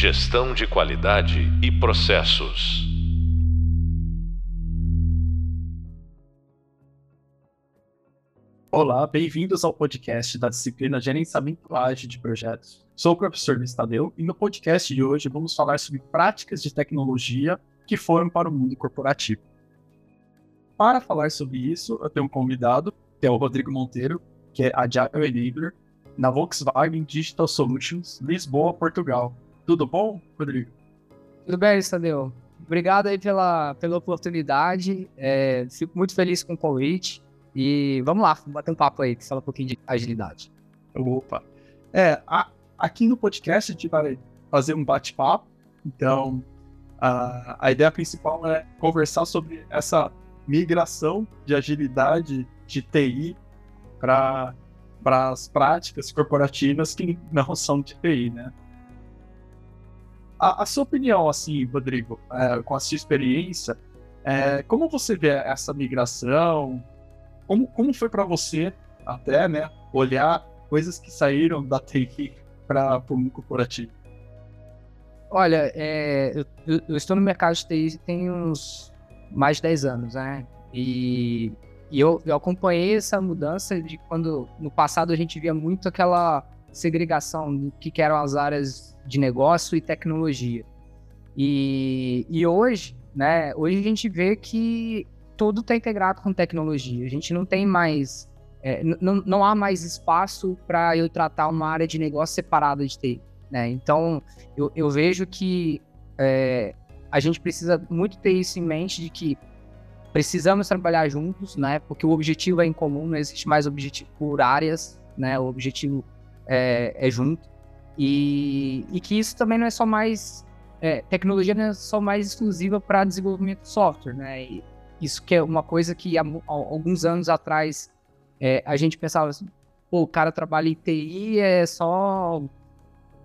Gestão de qualidade e processos. Olá, bem-vindos ao podcast da disciplina Gerenciamento Ágil de Projetos. Sou o professor Luiz Tadeu e no podcast de hoje vamos falar sobre práticas de tecnologia que foram para o mundo corporativo. Para falar sobre isso, eu tenho um convidado, que é o Rodrigo Monteiro, que é Agile Enabler na Volkswagen Digital Solutions, Lisboa, Portugal. Tudo bom, Rodrigo? Tudo bem, Tadeu. Obrigado aí pela, pela oportunidade. É, fico muito feliz com o convite. E vamos lá, vamos bater um papo aí, que fala um pouquinho de agilidade. Opa. É, a, aqui no podcast a gente vai fazer um bate-papo. Então, a, a ideia principal é conversar sobre essa migração de agilidade de TI para as práticas corporativas que não são de TI, né? A, a sua opinião, assim, Rodrigo, é, com a sua experiência, é, como você vê essa migração? Como, como foi para você, até, né, olhar coisas que saíram da TI para o mundo corporativo? Olha, é, eu, eu, estou no mercado de TI tem uns mais de 10 anos, né? E, e eu, eu, acompanhei essa mudança de quando no passado a gente via muito aquela segregação do que, eram as áreas de negócio e tecnologia. E, e hoje, né? Hoje a gente vê que tudo está integrado com tecnologia. A gente não tem mais. É, não, não há mais espaço para eu tratar uma área de negócio separada de TI. Né? Então, eu, eu vejo que é, a gente precisa muito ter isso em mente de que precisamos trabalhar juntos, né? Porque o objetivo é em comum, não existe mais objetivo por áreas, né? O objetivo é, é junto. E, e, que isso também não é só mais. É, tecnologia não é só mais exclusiva para desenvolvimento de software, né? E, isso que é uma coisa que há, há alguns anos atrás é, a gente pensava assim, pô, o cara trabalha em TI é só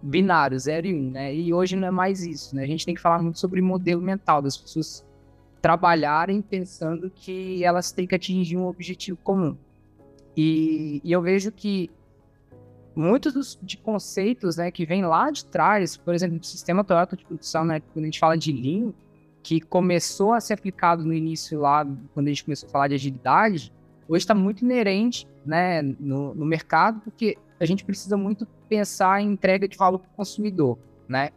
binário, 0 e 1, um, né? E hoje não é mais isso, né? A gente tem que falar muito sobre modelo mental das pessoas trabalharem pensando que elas têm que atingir um objetivo comum. E, e eu vejo que muitos dos, de conceitos né, que vêm lá de trás, por exemplo, do sistema Toyota de produção, né, quando a gente fala de Lean, que começou a ser aplicado no início lá, quando a gente começou a falar de agilidade, hoje está muito inerente né, no, no, mercado, porque a gente precisa muito pensar em entrega de valor para o consumidor, né?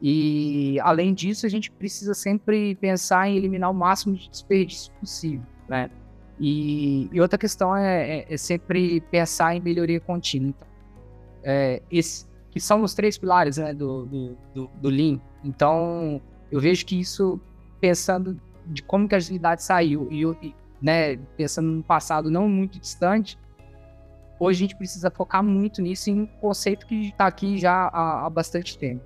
E, além disso, a gente precisa sempre pensar em eliminar o máximo de desperdício possível, né? E, e outra questão é, é, é, sempre pensar em melhoria contínua. Então, é, esse, que são os três pilares né, do, do, do, do Lean. Então, eu vejo que isso pensando de como que a agilidade saiu e, né, pensando no passado não muito distante, hoje a gente precisa focar muito nisso em um conceito que está aqui já há, há, bastante tempo.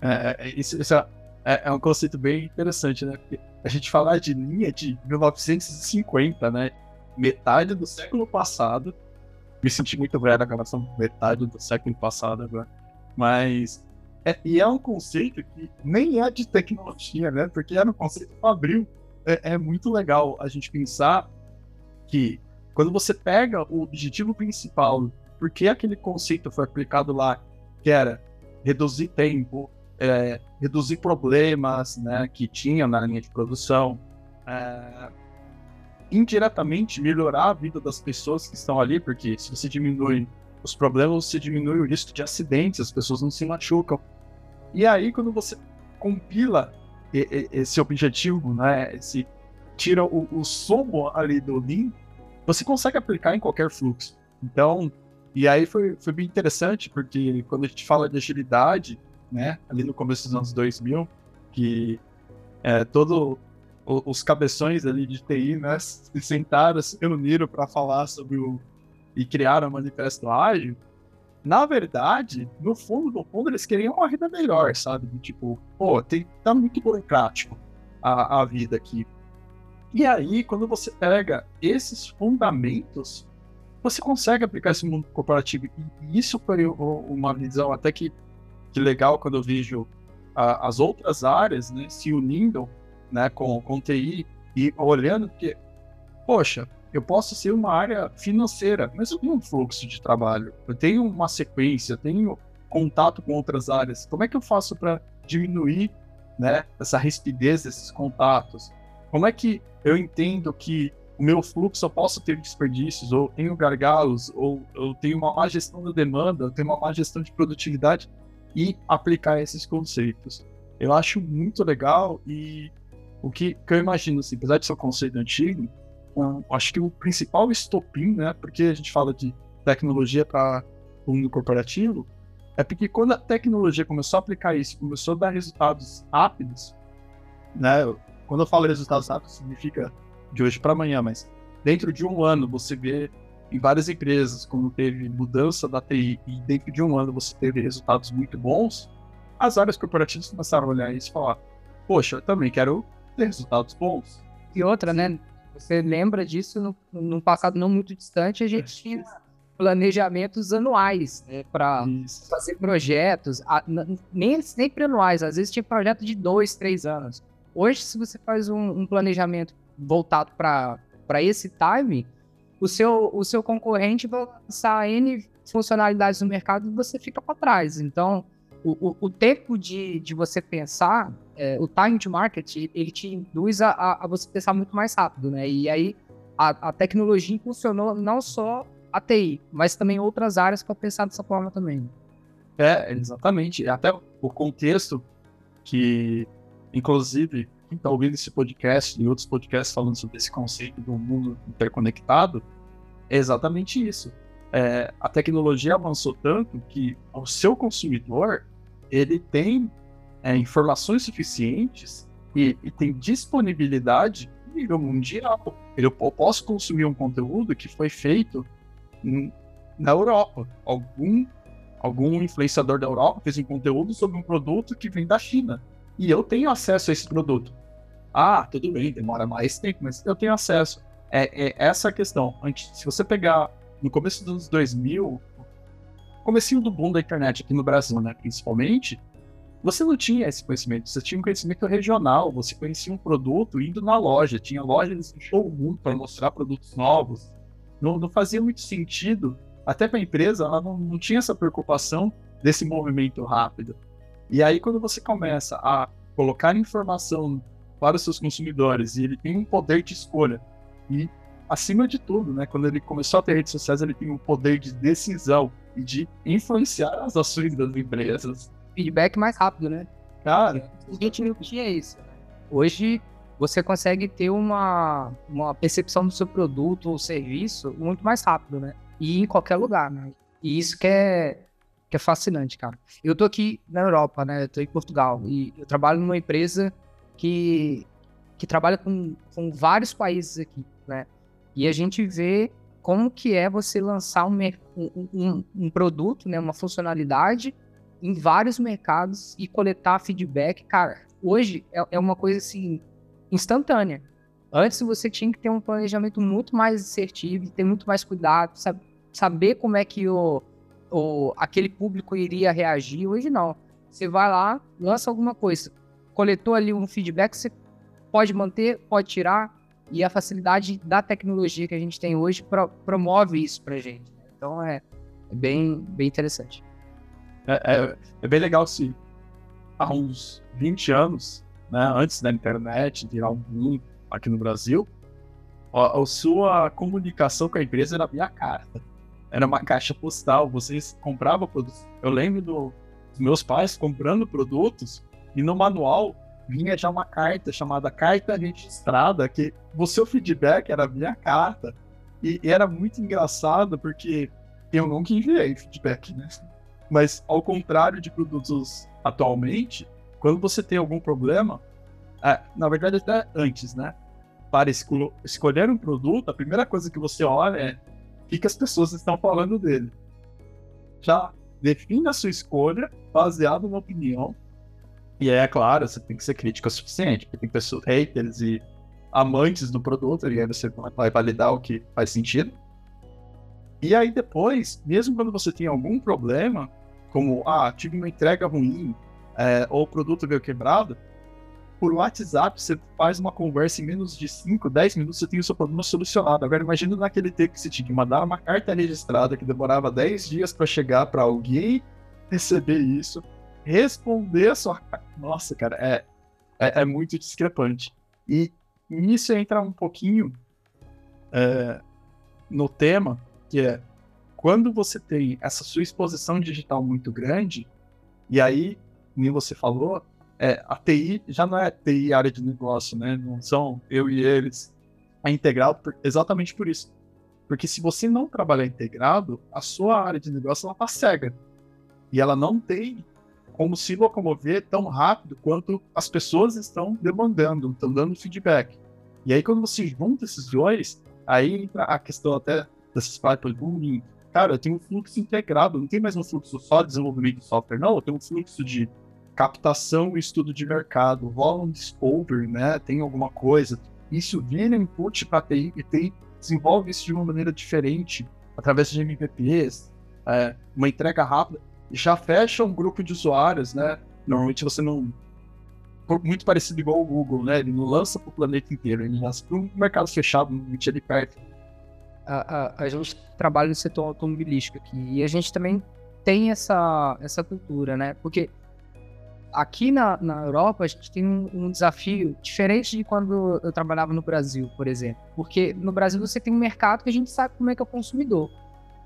É, é isso, isso é, é, é, um conceito bem interessante, né? Porque a gente falar de linha de 1950, né? Metade do século passado. Me senti muito velho na relação metade do século passado agora. Mas é, e é um conceito que nem é de tecnologia, né? Porque era um conceito fabril. É, é muito legal a gente pensar que quando você pega o objetivo principal, porque aquele conceito foi aplicado lá, que era reduzir tempo, é, reduzir problemas né, que tinha na linha de produção, é, indiretamente melhorar a vida das pessoas que estão ali, porque se você diminui os problemas, você diminui o risco de acidentes, as pessoas não se machucam. E aí, quando você compila esse objetivo, né, esse, tira o, o somo ali do Lean, você consegue aplicar em qualquer fluxo. Então, e aí foi, foi bem interessante, porque quando a gente fala de agilidade, né, ali no começo dos anos 2000, que é, todos os cabeções ali de TI, né, se sentaram, se reuniram para falar sobre o e criaram o manifesto ágil, na verdade, no fundo, no fundo, eles queriam uma vida melhor, sabe? Tipo, pô, tem, tá muito burocrático a, a vida aqui. E aí, quando você pega esses fundamentos, você consegue aplicar esse mundo corporativo. E isso foi uma visão até que, que legal quando eu vejo a, as outras áreas né, se unindo né, com, com TI e olhando que, poxa, eu posso ser uma área financeira, mas eu tenho um fluxo de trabalho, eu tenho uma sequência, eu tenho contato com outras áreas? Como é que eu faço para diminuir né, essa rispidez desses contatos? Como é que eu entendo que o meu fluxo eu posso ter desperdícios, ou tenho gargalos, ou eu tenho uma má gestão da demanda, eu tenho uma má gestão de produtividade e aplicar esses conceitos. Eu acho muito legal e o que, que eu imagino, assim, apesar de ser um conceito antigo, acho que o principal estopim, né, porque a gente fala de tecnologia para o mundo corporativo, é porque quando a tecnologia começou a aplicar isso, começou a dar resultados rápidos, né? Quando eu falo resultados rápidos, significa de hoje para amanhã, mas dentro de um ano você vê em várias empresas quando teve mudança da TI e dentro de um ano você teve resultados muito bons, as áreas corporativas começaram a olhar isso e falar: Poxa, eu também quero ter resultados bons. E outra, né? Você lembra disso no, no passado não muito distante, a gente tinha planejamentos anuais né, para fazer projetos, nem sempre anuais, às vezes tinha projeto de dois, três anos. Hoje, se você faz um, um planejamento voltado para esse time, o seu, o seu concorrente vai lançar N funcionalidades no mercado e você fica para trás. Então, o, o, o, tempo de, de você pensar, é, o time to market, ele te induz a, a, você pensar muito mais rápido, né? E aí a, a tecnologia funcionou não só a TI, mas também outras áreas para pensar dessa forma também. É, exatamente. Até o contexto que, inclusive, quem está ouvindo esse podcast e outros podcasts falando sobre esse conceito do mundo interconectado, é exatamente isso. É, a tecnologia avançou tanto que o seu consumidor ele tem é, informações suficientes e, e, tem disponibilidade nível mundial. Eu, posso consumir um conteúdo que foi feito na Europa. Algum, algum influenciador da Europa fez um conteúdo sobre um produto que vem da China. E eu tenho acesso a esse produto. Ah, tudo bem, demora mais tempo, mas eu tenho acesso. É, é essa a questão. Antes, se você pegar no começo dos anos 2000, comecinho do boom da internet aqui no Brasil, né, principalmente, você não tinha esse conhecimento, você tinha um conhecimento regional, você conhecia um produto indo na loja, tinha lojas em showroom para mostrar produtos novos, não, não fazia muito sentido, até para a empresa, ela não, não tinha essa preocupação desse movimento rápido. E aí, quando você começa a colocar informação para os seus consumidores e ele tem um poder de escolha, e acima de tudo, né, quando ele começou a ter redes sociais, ele tem um poder de decisão e de influenciar as ações das empresas. Feedback mais rápido, né? Cara, a gente não tinha isso. Hoje, você consegue ter uma, uma percepção do seu produto ou serviço muito mais rápido, né? E em qualquer lugar, né? E isso que é, que é fascinante, cara. Eu tô aqui na Europa, né? Eu tô em Portugal e eu trabalho numa empresa que, que trabalha com, com vários países aqui, né? E a gente vê como que é você lançar um, um, um, um produto, né? Uma funcionalidade em vários mercados e coletar feedback, cara. Hoje é, é uma coisa assim instantânea. Antes você tinha que ter um planejamento muito mais assertivo, ter muito mais cuidado, sabe, saber como é que o, o, aquele público iria reagir. Hoje não. Você vai lá, lança alguma coisa, coletou ali um feedback, você pode manter, pode tirar, e a facilidade da tecnologia que a gente tem hoje pro, promove isso pra gente. Então é, é bem, bem interessante. É, é, é, bem legal se há uns 20 anos né, antes da internet virar um boom aqui no Brasil, a, a, sua comunicação com a empresa era via carta. Era uma caixa postal, vocês compravam produtos. Eu lembro do, dos meus pais comprando produtos e no manual vinha já uma carta chamada carta registrada, que o seu feedback era via carta. E, e era muito engraçado porque eu nunca enviei feedback, né? Mas ao contrário de produtos atualmente, quando você tem algum problema, é, na verdade até antes, né? Para escol escolher um produto, a primeira coisa que você olha é o que, que as pessoas estão falando dele. Já define a sua escolha baseado na opinião. E é claro, você tem que ser crítico o suficiente, porque tem pessoas haters e amantes do produto, e aí você vai validar o que faz sentido. E aí depois, mesmo quando você tem algum problema, como, ah, tive uma entrega ruim, é, ou o produto veio quebrado, por WhatsApp você faz uma conversa em menos de 5, 10 minutos, você tem o seu problema solucionado. Agora imagina naquele tempo que você tinha que mandar uma carta registrada que demorava 10 dias para chegar para alguém receber isso, responder a sua. Nossa, cara, é, é, é muito discrepante. E, e isso entra um pouquinho é, no tema, que é quando você tem essa sua exposição digital muito grande, e aí, como você falou, é, a TI já não é TI área de negócio, né? Não são eu e eles. É integrado por, exatamente por isso. Porque se você não trabalhar integrado, a sua área de negócio ela tá cega. E ela não tem como se locomover tão rápido quanto as pessoas estão demandando, estão dando feedback. E aí, quando você junta esses dois, aí entra a questão até desses pipelines. Cara, eu tenho um fluxo integrado, não tem mais um fluxo só de desenvolvimento de software, não. Eu tenho um fluxo de captação e estudo de mercado, volume discovery, né? Tem alguma coisa. Isso vira input para TI e desenvolve isso de uma maneira diferente, através de MVPs, é, uma entrega rápida, já fecha um grupo de usuários, né? Normalmente você não. Muito parecido igual o Google, né? Ele não lança para o planeta inteiro, ele lança para um mercado fechado, normalmente ali perto. A, a, gente trabalha no setor automobilístico aqui e a gente também tem essa, essa cultura, né? Porque aqui na, na Europa a gente tem um, um, desafio diferente de quando eu trabalhava no Brasil, por exemplo. Porque no Brasil você tem um mercado que a gente sabe como é que é o consumidor.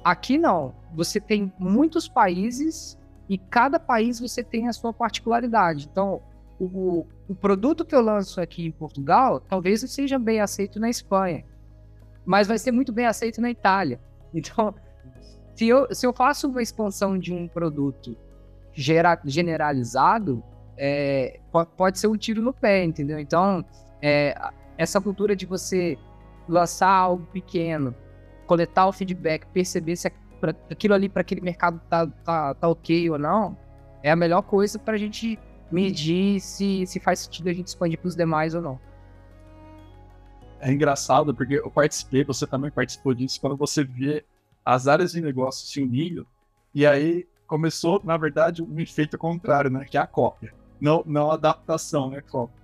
Aqui não. Você tem muitos países e cada país você tem a sua particularidade. Então, o, o produto que eu lanço aqui em Portugal talvez seja bem aceito na Espanha, mas vai ser muito bem aceito na Itália. Então, se eu, se eu faço uma expansão de um produto gera, generalizado, é, pode ser um tiro no pé, entendeu? Então, é, essa cultura de você lançar algo pequeno, coletar o feedback, perceber se aquilo ali para aquele mercado tá, tá, tá ok ou não, é a melhor coisa para a gente medir se, se faz sentido a gente expandir para os demais ou não. É engraçado porque eu participei, você também participou disso, quando você vê as áreas de negócio se unindo, e aí começou, na verdade, um efeito contrário, né? Que é a cópia. Não, não a adaptação, né? Cópia.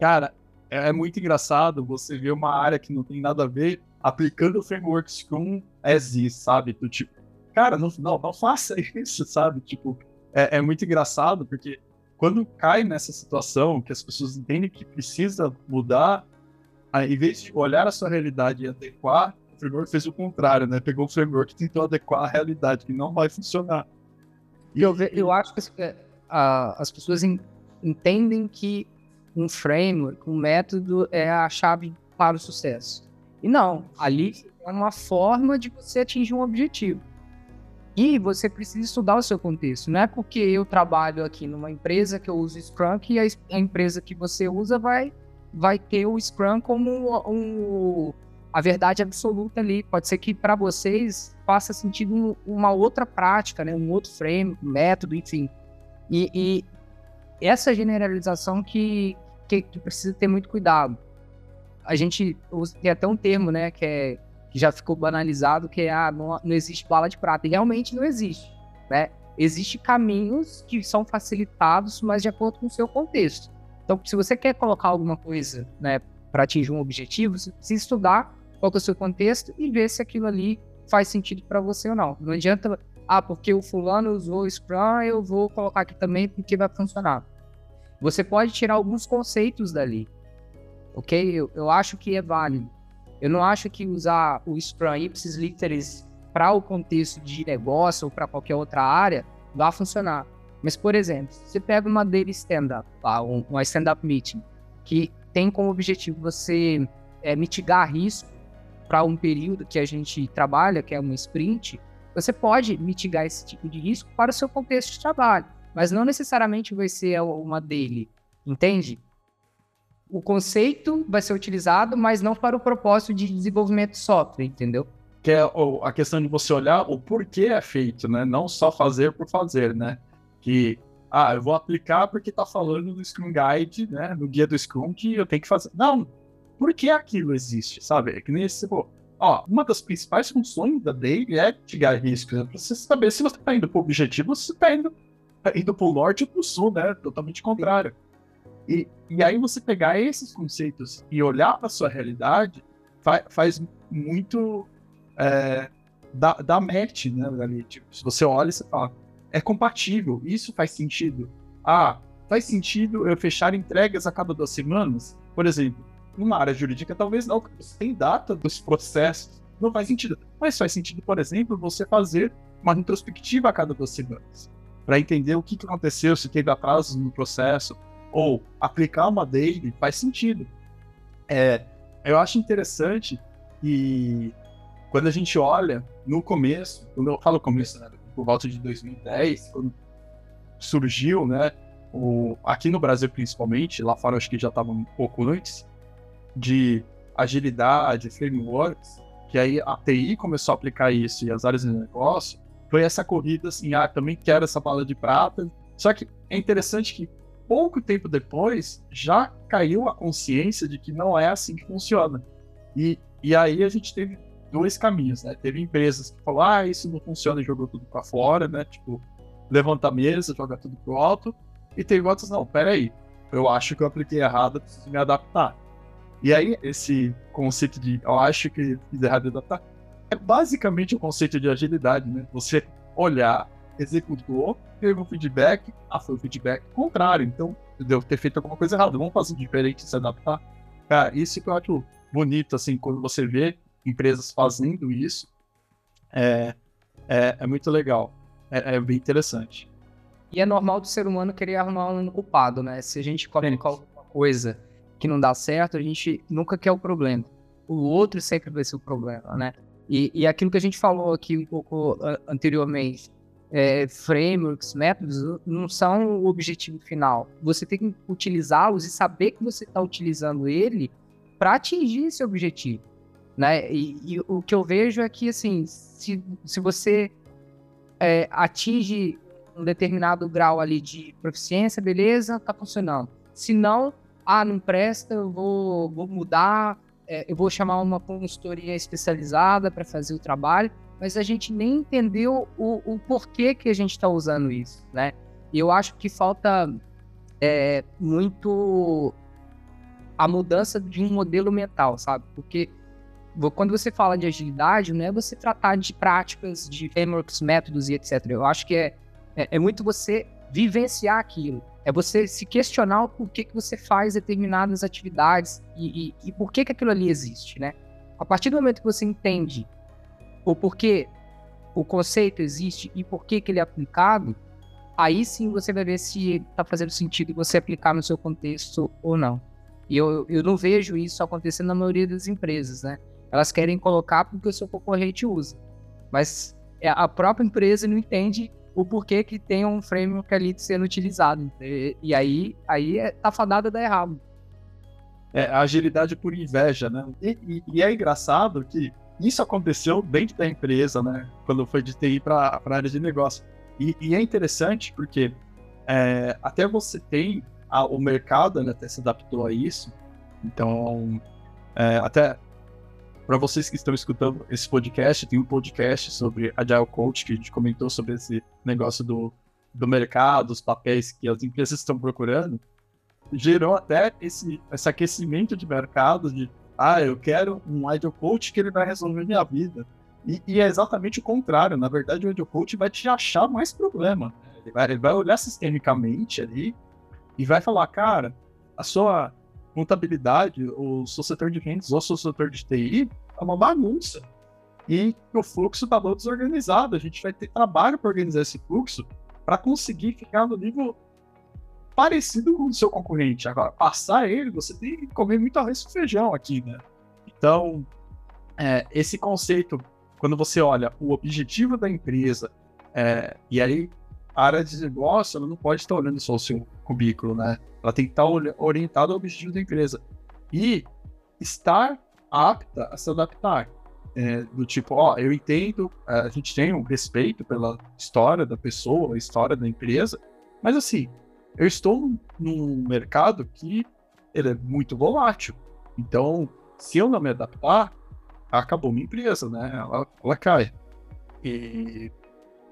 Cara, é, é muito engraçado você ver uma área que não tem nada a ver aplicando o framework Scrum as sabe? Do tipo, cara, não, não, não faça isso, sabe? Tipo, é, é muito engraçado porque quando cai nessa situação que as pessoas entendem que precisa mudar, em vez de olhar a sua realidade e adequar, framework fez o contrário, né? Pegou o framework e tentou adequar a realidade, que não vai funcionar. E eu, eu acho que uh, as pessoas entendem que um framework, um método é a chave para o sucesso. E não, ali é uma forma de você atingir um objetivo. E você precisa estudar o seu contexto. Não é porque eu trabalho aqui numa empresa que eu uso Scrum que a, a empresa que você usa vai, vai ter o Scrum como um, a verdade absoluta ali. Pode ser que para vocês faça sentido uma outra prática, né? um outro frame, um método, enfim. E, e essa generalização que, que, que, precisa ter muito cuidado. A gente tem até um termo, né, que, é, que já ficou banalizado, que é ah, não, não existe bala de prata. E realmente não existe, né? Existem caminhos que são facilitados, mas de acordo com o seu contexto. Então, se você quer colocar alguma coisa, né, para atingir um objetivo, você precisa estudar qual é o seu contexto e ver se aquilo ali faz sentido para você ou não. Não adianta, ah, porque o fulano usou o Scrum, eu vou colocar aqui também porque vai funcionar. Você pode tirar alguns conceitos dali, ok? Eu, eu acho que é válido. Eu não acho que usar o Scrum Ipsis Literis para o contexto de negócio ou para qualquer outra área vai funcionar. Mas, por exemplo, você pega uma daily stand-up, uma stand-up meeting, que tem como objetivo você é, mitigar risco para um período que a gente trabalha, que é uma sprint, você pode mitigar esse tipo de risco para o seu contexto de trabalho, mas não necessariamente vai ser uma dele, entende? O conceito vai ser utilizado, mas não para o propósito de desenvolvimento de software, entendeu? Que é a questão de você olhar o porquê é feito, né? Não só fazer por fazer, né? Que, ah, eu vou aplicar porque está falando do Scrum Guide, né? No guia do Scrum que eu tenho que fazer. Não, por que aquilo existe, sabe? É que nem esse, pô, ó, uma das principais funções da Daily é mitigar riscos, né? Pra você saber se você tá indo pro objetivo, se você tá indo, tá indo pro norte ou pro sul, né? Totalmente contrário. E, e aí você pegar esses conceitos e olhar para sua realidade fa faz muito é, da, da match, né? Ali, tipo, se você olha e você fala, é compatível, isso faz sentido. Ah, faz sentido eu fechar entregas a cada duas semanas? Por exemplo, numa área jurídica, talvez não, tem data dos processos, não faz sentido. Mas faz sentido, por exemplo, você fazer uma retrospectiva a cada duas semanas, para entender o que aconteceu, se teve atrasos no processo, ou aplicar uma daily, faz sentido. É, eu acho interessante e quando a gente olha no começo, quando eu falo começo, né, por volta de 2010, quando surgiu, né, o, aqui no Brasil principalmente, lá fora acho que já estava um pouco antes, de agilidade, frameworks, que aí a TI começou a aplicar isso e as áreas de negócio, foi essa corrida assim, ah, também quero essa bala de prata. Só que é interessante que pouco tempo depois já caiu a consciência de que não é assim que funciona. E, e aí a gente teve dois caminhos, né? Teve empresas que falaram, ah, isso não funciona e jogou tudo para fora, né? Tipo, levanta a mesa, joga tudo pro alto. E teve outras, não, peraí, eu acho que eu apliquei errado, preciso me adaptar. E aí, esse conceito de eu acho que fiz errado de adaptar, é basicamente o conceito de agilidade, né? Você olhar, executou, teve um feedback, ah, foi o feedback contrário, então deu ter feito alguma coisa errada, vamos fazer diferente, se adaptar. Cara, isso que eu acho bonito, assim, quando você vê empresas fazendo isso, é, é, é muito legal, é, é, bem interessante. E é normal do ser humano querer arrumar um culpado, né? Se a gente coloca alguma coisa que não dá certo, a gente nunca quer o problema. O outro sempre vai ser o problema, né? E, e aquilo que a gente falou aqui um pouco anteriormente, é, frameworks, métodos, não são o objetivo final. Você tem que utilizá-los e saber que você está utilizando ele para atingir esse objetivo. Né? E, e, o que eu vejo é que, assim, se, se você é, atinge um determinado grau ali de proficiência, beleza, tá funcionando. Se não, ah, não presta, eu vou, vou mudar, é, eu vou chamar uma consultoria especializada para fazer o trabalho, mas a gente nem entendeu o, o porquê que a gente está usando isso, né? E eu acho que falta é, muito a mudança de um modelo mental, sabe? Porque quando você fala de agilidade, não é você tratar de práticas, de frameworks, métodos e etc. Eu acho que é, é, é muito você vivenciar aquilo. É você se questionar o porquê que você faz determinadas atividades e, e, e por que, que aquilo ali existe, né? A partir do momento que você entende o porquê o conceito existe e por que, que ele é aplicado, aí sim você vai ver se está fazendo sentido você aplicar no seu contexto ou não. E eu, eu não vejo isso acontecendo na maioria das empresas, né? Elas querem colocar porque o seu concorrente usa. Mas é, a própria empresa não entende o porquê que tem um framework ali sendo utilizado. E, e aí, aí é, tá fadada dar errado. É, a agilidade por inveja, né? E, e, e, é engraçado que isso aconteceu dentro da empresa, né? Quando foi de TI para a área de negócio. E, é interessante porque é, até você tem a, o mercado né, até se adaptou a isso. Então, é, até para vocês que estão escutando esse podcast, tem um podcast sobre Agile Coach que a gente comentou sobre esse negócio do, do mercado, os papéis que as empresas estão procurando. Gerou até esse, esse aquecimento de mercado de ah, eu quero um Agile Coach que ele vai resolver minha vida. E, e, é exatamente o contrário. Na verdade, o Agile Coach vai te achar mais problema. Ele vai, ele vai olhar sistemicamente ali e vai falar, cara, a sua contabilidade, o setor de vendas ou o setor de TI é uma bagunça. E o fluxo está todo desorganizado. A gente vai ter trabalho para organizar esse fluxo para conseguir ficar no nível parecido com o seu concorrente. Agora, passar ele, você tem que comer muito arroz e feijão aqui, né? Então, é, esse conceito, quando você olha o objetivo da empresa, é, e aí a área de negócio, ela não pode estar olhando só o seu currículo, né? Ela tem que estar orientada ao objetivo da empresa. E estar apta a se adaptar. É, do tipo, ó, eu entendo, é, a gente tem um respeito pela história da pessoa, a história da empresa, mas assim, eu estou num mercado que ele é muito volátil. Então, se eu não me adaptar, acabou minha empresa, né? Ela, ela cai. E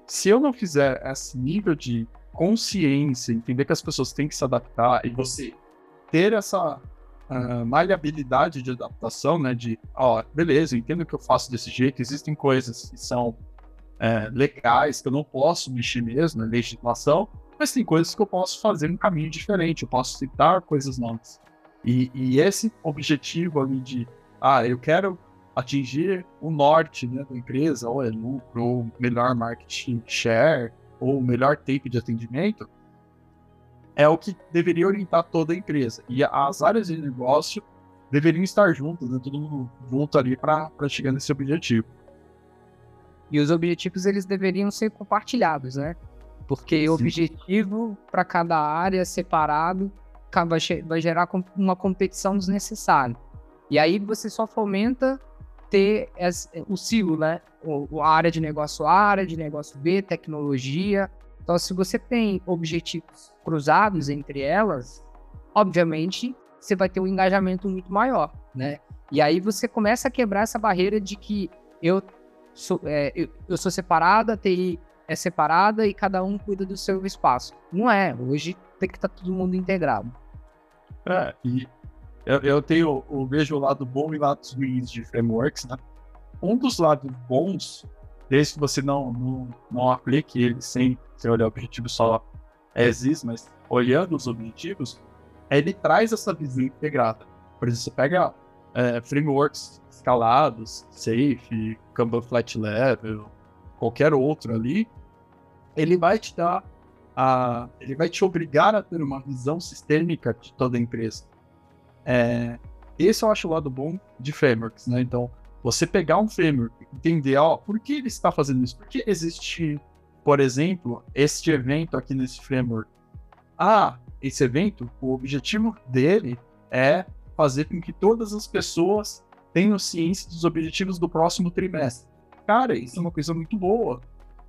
se eu não fizer esse nível de consciência, entender que as pessoas têm que se adaptar e você ter essa uh, maleabilidade de adaptação, né? De, ó, beleza, eu entendo que eu faço desse jeito, existem coisas que são é, legais que eu não posso mexer mesmo na legislação, mas tem coisas que eu posso fazer um caminho diferente, eu posso citar coisas novas. E, e esse objetivo ali de, ah, eu quero atingir o norte né, da empresa, ou é lucro, ou melhor marketing share, ou melhor tempo de atendimento, é o que deveria orientar toda a empresa. E as áreas de negócio deveriam estar juntas, né, todo mundo junto ali para chegar nesse objetivo. E os objetivos eles deveriam ser compartilhados, né? Porque o objetivo para cada área separado vai gerar uma competição desnecessária. E aí você só fomenta ter o silo, né? O, a área de negócio A, área de negócio B, tecnologia. Então, se você tem objetivos cruzados entre elas, obviamente você vai ter um engajamento muito maior, né? E aí você começa a quebrar essa barreira de que eu sou, é, eu, eu sou separada, a TI é separada e cada um cuida do seu espaço. Não é. Hoje tem que estar tá todo mundo integrado. É, e eu, eu tenho, eu vejo o lado bom e lados ruins de frameworks, né? Um dos lados bons, desde que você não, não, não aplique ele sem, sem olhar o objetivo só existe, mas olhando os objetivos, ele traz essa visão integrada. Por exemplo, você pega é, frameworks escalados, Safe, Kanban Flat Level, qualquer outro ali, ele vai te dar a, ele vai te obrigar a ter uma visão sistêmica de toda a empresa. É, esse eu acho o lado bom de frameworks, né? Então, você pegar um framework, entender, ó, por que ele está fazendo isso? Por que existe, por exemplo, este evento aqui nesse framework? Ah, esse evento, o objetivo dele é fazer com que todas as pessoas tenham ciência dos objetivos do próximo trimestre. Cara, isso é uma coisa muito boa.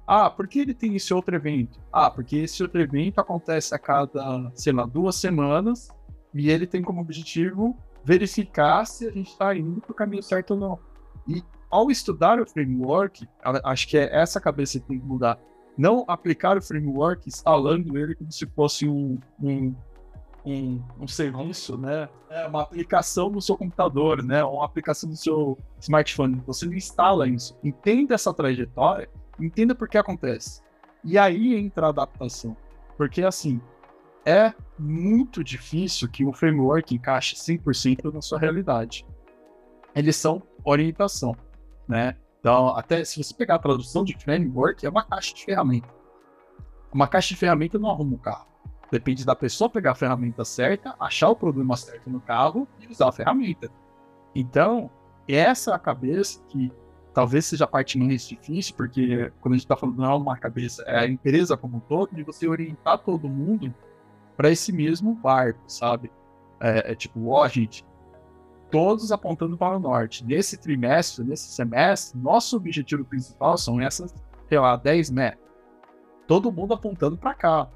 Ah, por que ele tem esse outro evento? Ah, porque esse outro evento acontece a cada, sei lá, duas semanas e ele tem como objetivo verificar se a gente está indo para o caminho certo ou não. E ao estudar o framework, acho que é essa cabeça que tem que mudar. Não aplicar o framework instalando ele como se fosse um, um, um, um serviço, né? É uma aplicação no seu computador, né? Uma aplicação no seu smartphone. Você não instala isso. Entenda essa trajetória, entenda por que acontece. E aí entra a adaptação. Porque, assim, é muito difícil que o framework encaixe 100% na sua realidade. Eles são orientação, né? Então, até se você pegar a tradução de framework, é uma caixa de ferramenta. Uma caixa de ferramenta não arruma o carro. Depende da pessoa pegar a ferramenta certa, achar o problema certo no carro e usar a ferramenta. Então, essa é a cabeça que talvez seja a parte mais difícil, porque quando a gente está falando não é uma cabeça, é a empresa como um todo, de você orientar todo mundo para esse mesmo barco, sabe? É, é tipo, ó, gente, todos apontando para o norte. Nesse trimestre, nesse semestre, nosso objetivo principal são essas, sei lá, 10 metros. Todo mundo apontando para cá.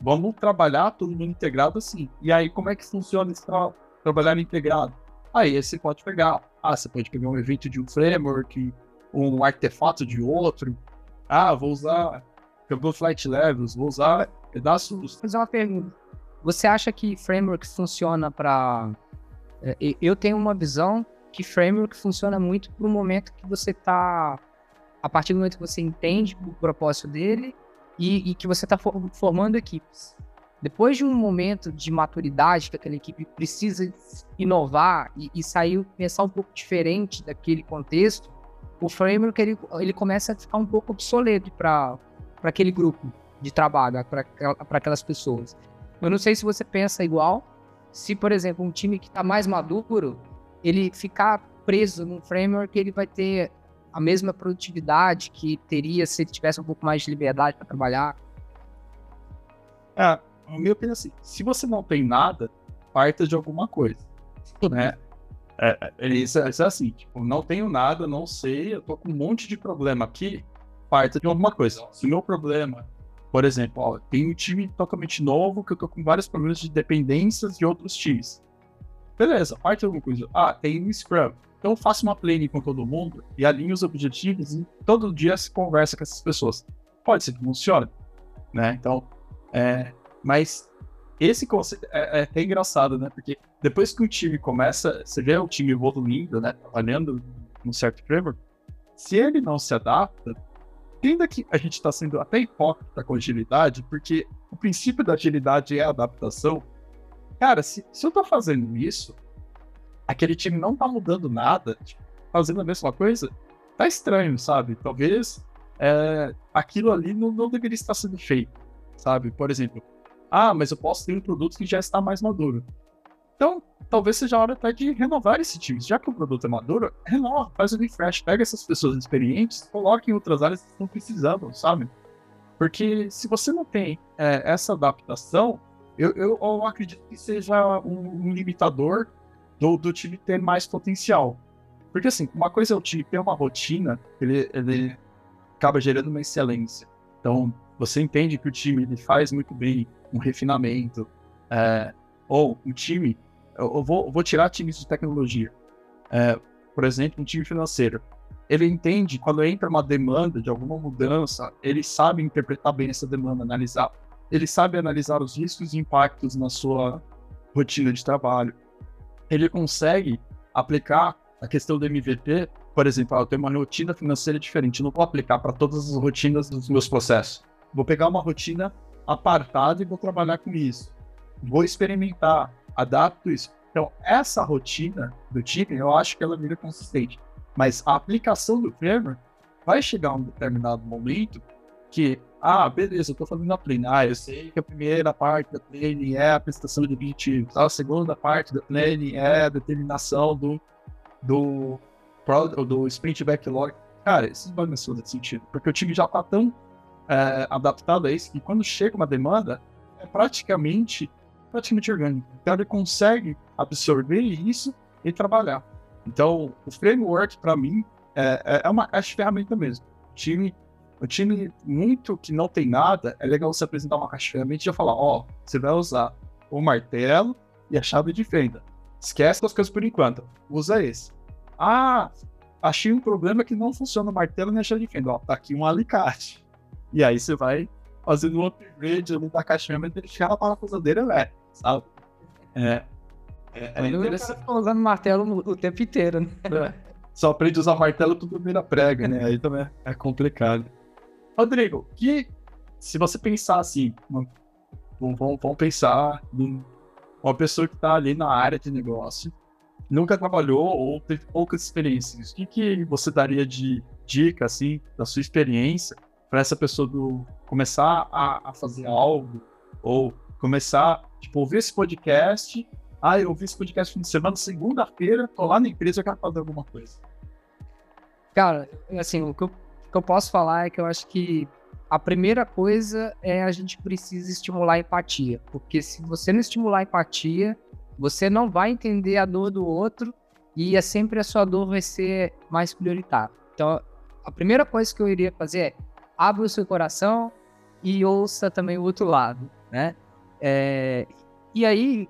Vamos trabalhar todo mundo integrado assim. E aí, como é que funciona esse tra trabalhar integrado? Aí você pode pegar. Ah, você pode pegar um evento de um framework, um artefato de outro. Ah, vou usar Google Flight Levels, vou usar pedaços. Vou fazer uma pergunta. Você acha que framework funciona para. É, eu tenho uma visão que framework funciona muito para o momento que você está. A partir do momento que você entende o propósito dele e, e que você está formando equipes. Depois de um momento de maturidade que aquela equipe precisa inovar e, e sair, pensar um pouco diferente daquele contexto, o framework ele, ele começa a ficar um pouco obsoleto para aquele grupo de trabalho para aquelas pessoas. Eu não sei se você pensa igual. Se, por exemplo, um time que está mais maduro, ele ficar preso num framework, ele vai ter a mesma produtividade que teria se ele tivesse um pouco mais de liberdade para trabalhar. É, o meu opinião é assim, se você não tem nada, parta de alguma coisa, né? É, é, isso, é, isso é assim, tipo, não tenho nada, não sei, eu tô com um monte de problema aqui, parta de alguma coisa. Se o meu problema por exemplo, ó, tem um time totalmente novo que eu tô com vários problemas de dependências de outros times. Beleza, parte alguma coisa. Ah, tem um Scrum. Então eu faço uma planning com todo mundo e alinho os objetivos e todo dia se conversa com essas pessoas. Pode ser que funcione, né? Então, é, mas esse conceito é, é até engraçado, né? Porque depois que o time começa, você vê o time evoluindo, né? Trabalhando num certo framework, se ele não se adapta, entenda que a gente está sendo até hipócrita com agilidade, porque o princípio da agilidade é a adaptação. Cara, se, se eu estou fazendo isso, aquele time não está mudando nada, tipo, fazendo a mesma coisa, tá estranho, sabe? Talvez é, aquilo ali não, não deveria estar sendo feito, sabe? Por exemplo, ah, mas eu posso ter um produto que já está mais maduro. Então, talvez seja a hora até de renovar esse time. Já que o produto é maduro, renova, faz o refresh, pega essas pessoas experientes, coloca em outras áreas que estão precisando, sabe? Porque se você não tem é, essa adaptação, eu, eu, eu, acredito que seja um, um limitador do, do, time ter mais potencial. Porque assim, uma coisa é o time ter uma rotina, ele, ele acaba gerando uma excelência. Então, você entende que o time ele faz muito bem um refinamento, é, ou um time eu vou, vou tirar times de tecnologia. É, por exemplo, um time financeiro. Ele entende quando entra uma demanda de alguma mudança, ele sabe interpretar bem essa demanda, analisar. Ele sabe analisar os riscos e impactos na sua rotina de trabalho. Ele consegue aplicar a questão do MVP, por exemplo, ah, eu tenho uma rotina financeira diferente, não vou aplicar para todas as rotinas dos meus processos. Vou pegar uma rotina apartada e vou trabalhar com isso. Vou experimentar, adapto isso. Então, essa rotina do time, eu acho que ela vira consistente. Mas a aplicação do framework vai chegar a um determinado momento que, ah, beleza, eu estou fazendo a plane. Ah, eu sei que a primeira parte da plane é a prestação de objetivos. A segunda parte da plane é a determinação do, do, do sprint backlog. Cara, isso não vai mais fazer sentido, porque o time já está tão é, adaptado a isso que quando chega uma demanda, é praticamente praticamente orgânico. Então ele consegue absorver isso e trabalhar. Então o framework para mim é, é, é uma caixa de ferramenta mesmo. O time, o time muito que não tem nada, é legal você apresentar uma caixa de ferramenta e já falar, ó, oh, você vai usar o martelo e a chave de fenda. Esquece as coisas por enquanto. Usa esse. Ah, achei um problema que não funciona o martelo nem a chave de fenda. Ó, tá aqui um alicate. E aí você vai fazendo um upgrade ali da caixa de ferramenta e chegar na parafusadeira elétrica sabe? É. É, é interessante. Tá usando martelo o tempo inteiro, né? É. Só aprende a usar martelo tudo vira prega, né? Aí também é complicado. Rodrigo, que se você pensar assim, vamos, vamos pensar em uma pessoa que está ali na área de negócio, nunca trabalhou ou teve poucas experiências, o que, que você daria de dica, assim, da sua experiência, para essa pessoa do, começar a, a fazer algo ou começar Tipo, ouvir esse podcast. Ah, eu ouvi esse podcast fim de semana, segunda-feira, tô lá na empresa, eu quero fazer alguma coisa. Cara, assim, o que eu, o que eu posso falar é que eu acho que a primeira coisa é a gente precisa estimular a empatia. Porque se você não estimular a empatia, você não vai entender a dor do outro e é sempre a sua dor vai ser mais prioritária. Então, a primeira coisa que eu iria fazer é abra o seu coração e ouça também o outro lado, né? É, e aí,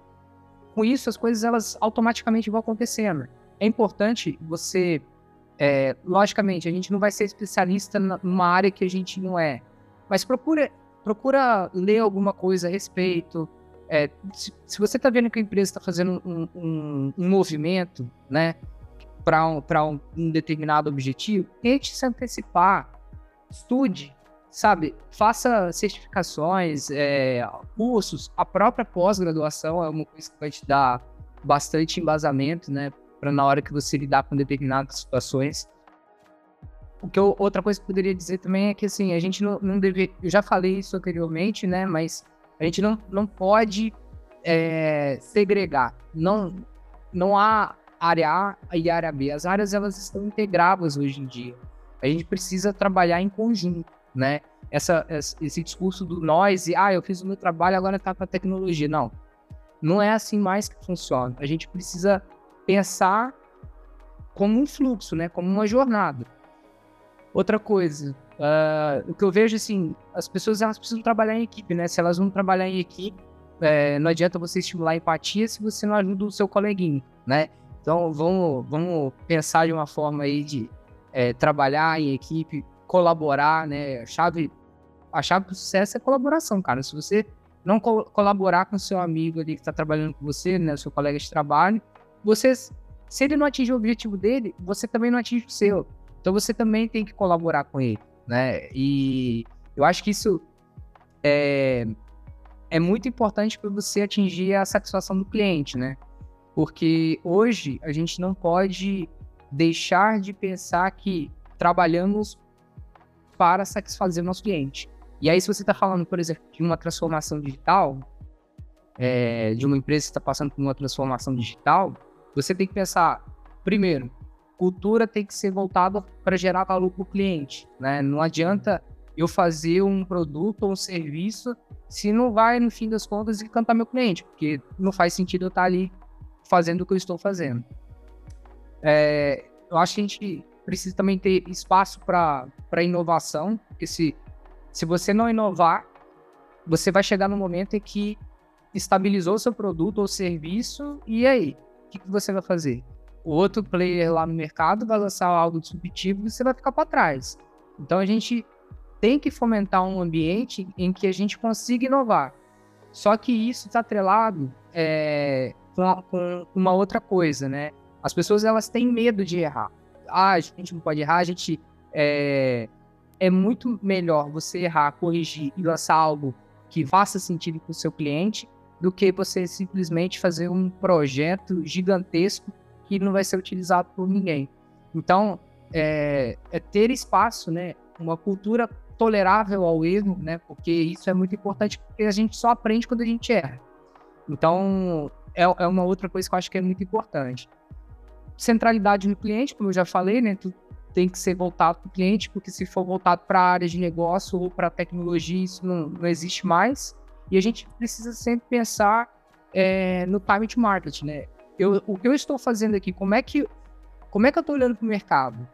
com isso, as coisas elas automaticamente vão acontecendo. É importante você, é, logicamente, a gente não vai ser especialista numa área que a gente não é, mas procura, procura ler alguma coisa a respeito. É, se, se, você está vendo que a empresa está fazendo um, um, um, movimento, né, para um, um, um determinado objetivo, tente se antecipar, estude, sabe, faça certificações, é, cursos, a própria pós-graduação é uma coisa que vai te dar bastante embasamento, né, para na hora que você lidar com determinadas situações. O que eu, outra coisa que eu poderia dizer também é que, assim, a gente não, não deve, eu já falei isso anteriormente, né, mas a gente não, não pode é, segregar, não, não há área A e área B, as áreas elas estão integradas hoje em dia. A gente precisa trabalhar em conjunto né? Essa, esse discurso do nós e, ah, eu fiz o meu trabalho, agora tá com a tecnologia. Não. Não é assim mais que funciona. A gente precisa pensar como um fluxo, né? Como uma jornada. Outra coisa, uh, o que eu vejo, assim, as pessoas elas precisam trabalhar em equipe, né? Se elas não trabalhar em equipe, é, não adianta você estimular a empatia se você não ajuda o seu coleguinho, né? Então, vamos, vamos pensar de uma forma aí de é, trabalhar em equipe, colaborar, né? A chave, a chave do sucesso é colaboração, cara. Se você não co colaborar com seu amigo ali que está trabalhando com você, né? Seu colega de trabalho, você, se ele não atingir o objetivo dele, você também não atinge o seu. Então você também tem que colaborar com ele. né? E eu acho que isso é, é muito importante para você atingir a satisfação do cliente, né? Porque hoje a gente não pode deixar de pensar que trabalhamos para satisfazer o nosso cliente. E aí, se você está falando, por exemplo, de uma transformação digital, é, de uma empresa que está passando por uma transformação digital, você tem que pensar, primeiro, cultura tem que ser voltada para gerar valor para o cliente. Né? Não adianta eu fazer um produto ou um serviço se não vai, no fim das contas, encantar meu cliente, porque não faz sentido eu estar tá ali fazendo o que eu estou fazendo. É, eu acho que a gente precisa também ter espaço para inovação, porque se, se você não inovar, você vai chegar no momento em que estabilizou seu produto ou serviço, e aí? O que, que você vai fazer? O outro player lá no mercado vai lançar algo disruptivo e você vai ficar para trás. Então a gente tem que fomentar um ambiente em que a gente consiga inovar. Só que isso está atrelado é, com, uma outra coisa, né? As pessoas elas têm medo de errar. Ah, a gente não pode errar, a gente é, é muito melhor você errar, corrigir e lançar algo que faça sentido para o seu cliente do que você simplesmente fazer um projeto gigantesco que não vai ser utilizado por ninguém. Então, é, é ter espaço, né? Uma cultura tolerável ao erro, né? Porque isso é muito importante, porque a gente só aprende quando a gente erra. Então, é, é uma outra coisa que eu acho que é muito importante. Centralidade no cliente, como eu já falei, né? Tu tem que ser voltado para o cliente, porque se for voltado para a área de negócio ou para tecnologia, isso não, não existe mais. E a gente precisa sempre pensar é, no time to market, né? Eu, o que eu estou fazendo aqui, como é que, como é que eu estou olhando para o mercado?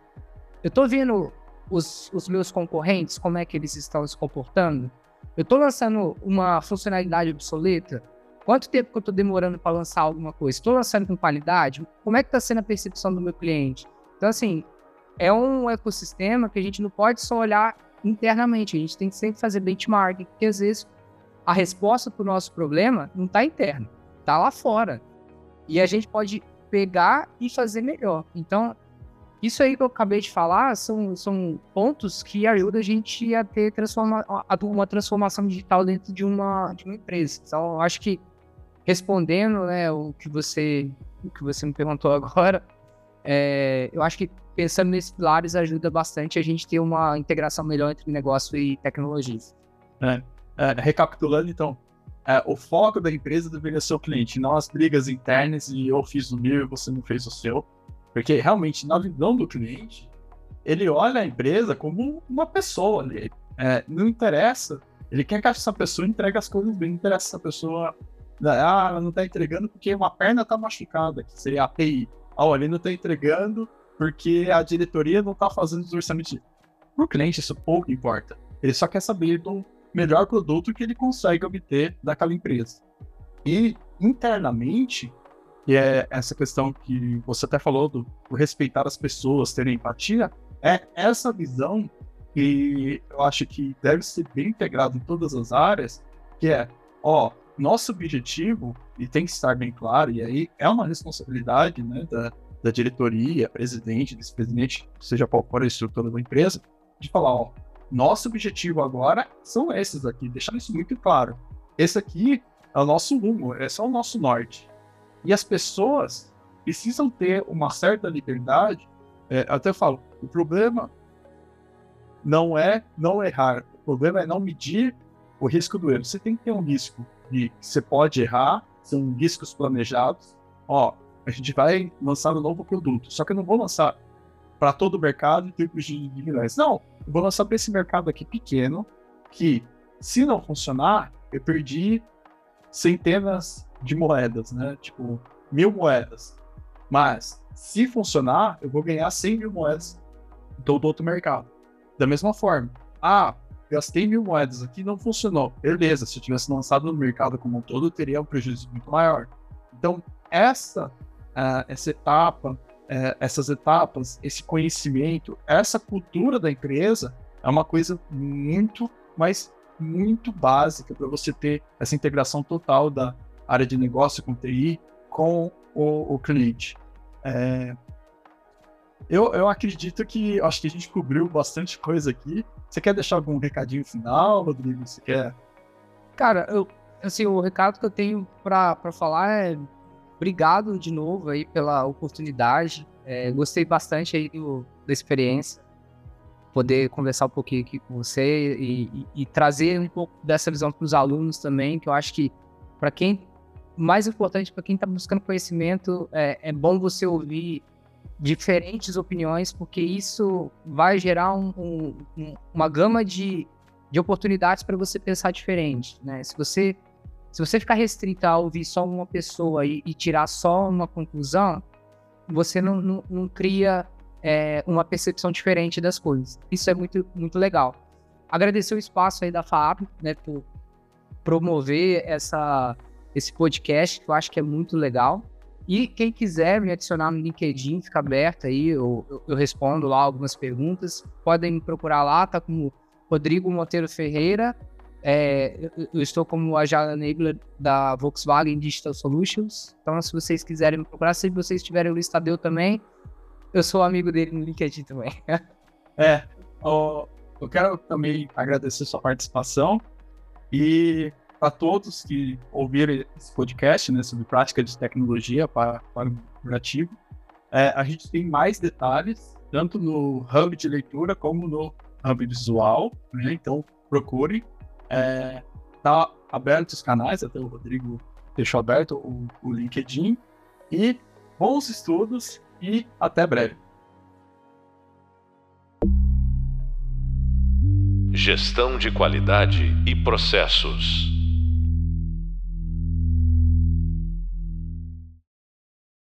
Eu estou vendo os, os meus concorrentes, como é que eles estão se comportando? Eu estou lançando uma funcionalidade obsoleta? Quanto tempo que eu estou demorando para lançar alguma coisa? Estou lançando com qualidade? Como é que está sendo a percepção do meu cliente? Então, assim, é um ecossistema que a gente não pode só olhar internamente, a gente tem que sempre fazer benchmarking, porque às vezes a resposta para o nosso problema não está interno, está lá fora. E a gente pode pegar e fazer melhor. Então, isso aí que eu acabei de falar são, são pontos que ajudam a gente a ter transforma, uma transformação digital dentro de uma, de uma empresa. Então, acho que respondendo né, o, que você, o que você me perguntou agora, é, eu acho que pensando nesses pilares ajuda bastante a gente ter uma integração melhor entre negócio e tecnologia. É. É, recapitulando, então, é, o foco da empresa deveria ser o cliente, não as brigas internas e eu fiz o meu e você não fez o seu. Porque realmente, na visão do cliente, ele olha a empresa como uma pessoa dele. É, não interessa, ele quer que essa pessoa entregue as coisas bem, não interessa essa pessoa. Ah, ela não está entregando porque uma perna está machucada, que seria a API. Ah, ele não está entregando porque a diretoria não está fazendo os orçamentos. Para o cliente, isso pouco importa. Ele só quer saber do melhor produto que ele consegue obter daquela empresa. E internamente, que é essa questão que você até falou do, do respeitar as pessoas, ter empatia, é essa visão que eu acho que deve ser bem integrado em todas as áreas, que é, ó, nosso objetivo, e tem que estar bem claro, e aí é uma responsabilidade né, da, da diretoria, presidente, vice-presidente, seja qual for a estrutura da empresa, de falar, ó, nosso objetivo agora são esses aqui, deixar isso muito claro. Esse aqui é o nosso rumo, esse é o nosso norte. E as pessoas precisam ter uma certa liberdade. É, até falo, o problema não é não errar, o problema é não medir o risco do erro. Você tem que ter um risco de você pode errar, são riscos planejados. Ó, a gente vai lançar um novo produto, só que eu não vou lançar para todo o mercado e tipos de milhões. Não, eu vou lançar para esse mercado aqui pequeno, que se não funcionar, eu perdi centenas de moedas, né? Tipo, mil moedas. Mas, se funcionar, eu vou ganhar 100 mil moedas do outro mercado. Da mesma forma, ah, gastei mil moedas aqui não funcionou. Beleza, se eu tivesse lançado no mercado como um todo, teria um prejuízo muito maior. Então, essa, uh, essa etapa é, essas etapas, esse conhecimento, essa cultura da empresa é uma coisa muito, mas muito básica para você ter essa integração total da área de negócio com TI com o, o cliente. É, eu, eu acredito que acho que a gente cobriu bastante coisa aqui. Você quer deixar algum recadinho final, Rodrigo? Você quer? Cara, eu, assim, o recado que eu tenho para falar é obrigado de novo aí pela oportunidade. É, gostei bastante aí do, da experiência. Poder conversar um pouquinho aqui com você e, e, e trazer um pouco dessa visão para os alunos também, que eu acho que para quem mais importante para quem está buscando conhecimento é, é, bom você ouvir diferentes opiniões, porque isso vai gerar um, um, uma gama de, de oportunidades para você pensar diferente. Né? Se você se você ficar restrito a ouvir só uma pessoa e, e tirar só uma conclusão, você não, não, não cria é, uma percepção diferente das coisas. Isso é muito, muito legal. Agradecer o espaço aí da FAB, né, por promover essa, esse podcast, que eu acho que é muito legal. E quem quiser me adicionar no LinkedIn, fica aberto aí, eu, eu, eu respondo lá algumas perguntas. Podem me procurar lá, tá como Rodrigo Monteiro Ferreira é, eu estou como Agile Enabler da Volkswagen Digital Solutions. Então, se vocês quiserem me procurar, se vocês tiverem o Listadeu também, eu sou amigo dele no LinkedIn também. é, eu quero também agradecer sua participação e para todos que ouviram esse podcast né, sobre prática de tecnologia para, para o corporativo. É, a gente tem mais detalhes, tanto no hub de leitura como no hub visual. Né? Então, procure. É, tá aberto os canais, até o Rodrigo deixou aberto o, o LinkedIn. E bons estudos e até breve. Gestão de qualidade e processos.